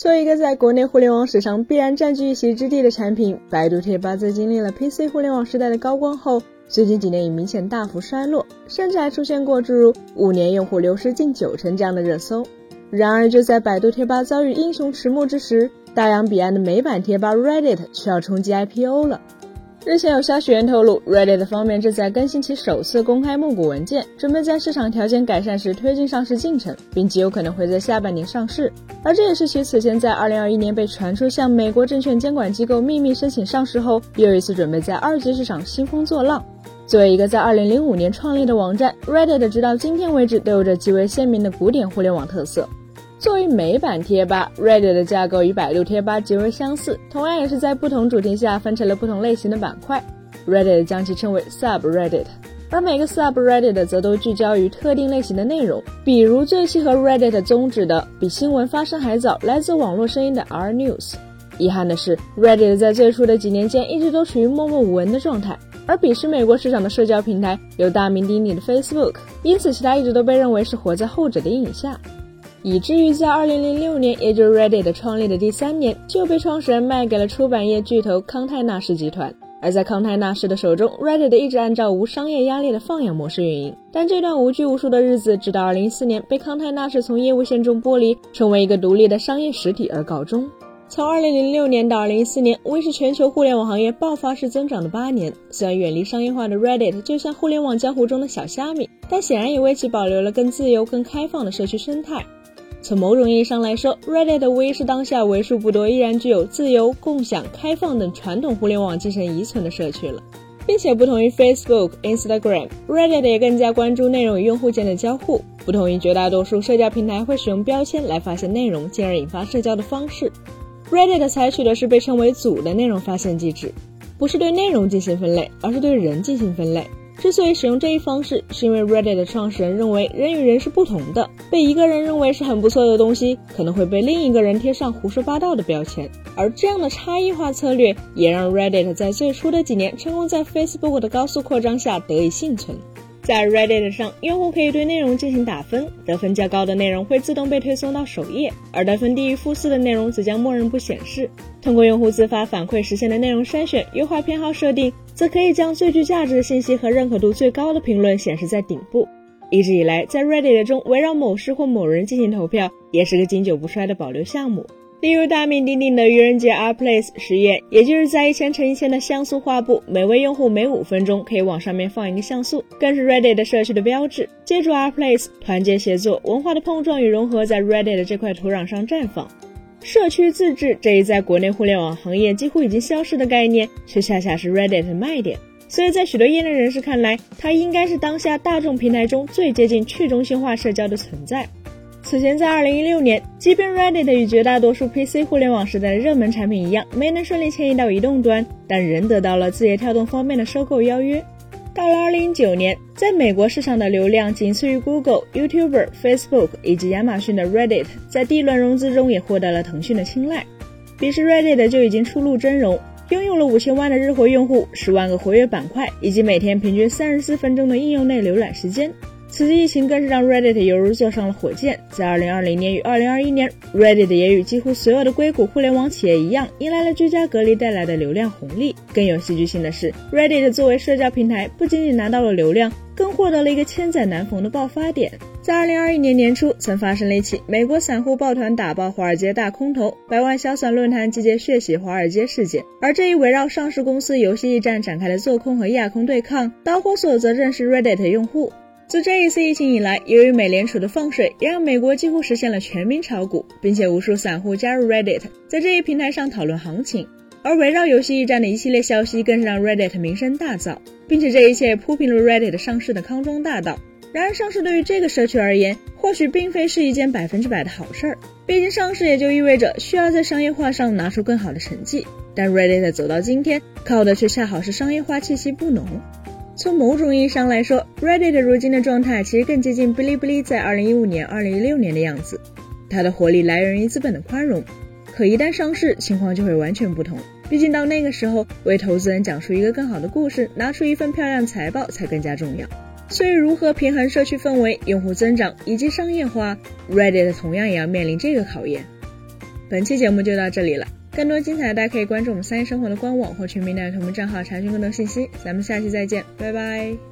作为一个在国内互联网史上必然占据一席之地的产品，百度贴吧在经历了 PC 互联网时代的高光后，最近几年已明显大幅衰落，甚至还出现过诸如五年用户流失近九成这样的热搜。然而，就在百度贴吧遭遇英雄迟暮之时，大洋彼岸的美版贴吧 Reddit 却要冲击 IPO 了。日前有消息源透露，Reddit 方面正在更新其首次公开募股文件，准备在市场条件改善时推进上市进程，并极有可能会在下半年上市。而这也是其此前在2021年被传出向美国证券监管机构秘密申请上市后，又一次准备在二级市场兴风作浪。作为一个在2005年创立的网站，Reddit 直到今天为止都有着极为鲜明的古典互联网特色。作为美版贴吧，Reddit 的架构与百度贴吧极为相似，同样也是在不同主题下分成了不同类型的板块。Reddit 将其称为 Subreddit，而每个 Subreddit 则都聚焦于特定类型的内容，比如最契合 Reddit 宗旨的、比新闻发生还早、来自网络声音的 R News。遗憾的是，Reddit 在最初的几年间一直都处于默默无闻的状态，而鄙视美国市场的社交平台有大名鼎鼎的 Facebook，因此其他一直都被认为是活在后者的阴影下。以至于在二零零六年，也就是 Reddit 创立的第三年，就被创始人卖给了出版业巨头康泰纳仕集团。而在康泰纳仕的手中，Reddit 一直按照无商业压力的放养模式运营。但这段无拘无束的日子，直到二零一四年被康泰纳仕从业务线中剥离，成为一个独立的商业实体而告终。从二零零六年到二零一四年，为是全球互联网行业爆发式增长的八年。虽然远离商业化的 Reddit 就像互联网江湖中的小虾米，但显然也为其保留了更自由、更开放的社区生态。从某种意义上来说，Reddit 无疑是当下为数不多依然具有自由、共享、开放等传统互联网精神遗存的社区了，并且不同于 Facebook、Instagram，Reddit 也更加关注内容与用户间的交互。不同于绝大多数社交平台会使用标签来发现内容，进而引发社交的方式，Reddit 采取的是被称为“组”的内容发现机制，不是对内容进行分类，而是对人进行分类。之所以使用这一方式，是因为 Reddit 的创始人认为人与人是不同的，被一个人认为是很不错的东西，可能会被另一个人贴上胡说八道的标签。而这样的差异化策略，也让 Reddit 在最初的几年成功在 Facebook 的高速扩张下得以幸存。在 Reddit 上，用户可以对内容进行打分，得分较高的内容会自动被推送到首页，而得分低于负四的内容则将默认不显示。通过用户自发反馈实现的内容筛选、优化偏好设定。则可以将最具价值的信息和认可度最高的评论显示在顶部。一直以来，在 Reddit 中围绕某事或某人进行投票，也是个经久不衰的保留项目。例如大名鼎鼎的愚人节 R Place 实验，也就是在一千乘一千的像素画布，每位用户每五分钟可以往上面放一个像素，更是 Reddit 社区的标志。借助 R Place，团结协作、文化的碰撞与融合，在 Reddit 这块土壤上绽放。社区自治这一在国内互联网行业几乎已经消失的概念，却恰恰是 Reddit 的卖点。所以在许多业内人士看来，它应该是当下大众平台中最接近去中心化社交的存在。此前，在2016年，即便 Reddit 与绝大多数 PC 互联网时代的热门产品一样，没能顺利迁移到移动端，但仍得到了字节跳动方面的收购邀约。到了二零一九年，在美国市场的流量仅次于 Google、YouTuber、Facebook 以及亚马逊的 Reddit，在第一轮融资中也获得了腾讯的青睐。彼时 Reddit 就已经初露真容，拥有了五千万的日活用户、十万个活跃板块，以及每天平均三十四分钟的应用内浏览时间。此次疫情更是让 Reddit 犹如坐上了火箭。在2020年与2021年，Reddit 也与几乎所有的硅谷互联网企业一样，迎来了居家隔离带来的流量红利。更有戏剧性的是，Reddit 作为社交平台，不仅仅拿到了流量，更获得了一个千载难逢的爆发点。在2021年年初，曾发生了一起美国散户抱团打爆华尔街大空头、百万消散论坛集结血洗华尔街事件。而这一围绕上市公司游戏驿站展开的做空和压空对抗，导火索则正是 Reddit 用户。自这一次疫情以来，由于美联储的放水，也让美国几乎实现了全民炒股，并且无数散户加入 Reddit，在这一平台上讨论行情。而围绕游戏驿站的一系列消息，更是让 Reddit 名声大噪，并且这一切铺平了 Reddit 上市的康庄大道。然而，上市对于这个社区而言，或许并非是一件百分之百的好事儿，毕竟上市也就意味着需要在商业化上拿出更好的成绩。但 Reddit 走到今天，靠的却恰好是商业化气息不浓。从某种意义上来说，Reddit 如今的状态其实更接近哔哩哔哩在2015年、2016年的样子。它的活力来源于资本的宽容，可一旦上市，情况就会完全不同。毕竟到那个时候，为投资人讲述一个更好的故事，拿出一份漂亮财报才更加重要。所以，如何平衡社区氛围、用户增长以及商业化，Reddit 同样也要面临这个考验。本期节目就到这里了，更多精彩大家可以关注我们三一生活的官网或全民大学同名账号查询更多信息。咱们下期再见，拜拜。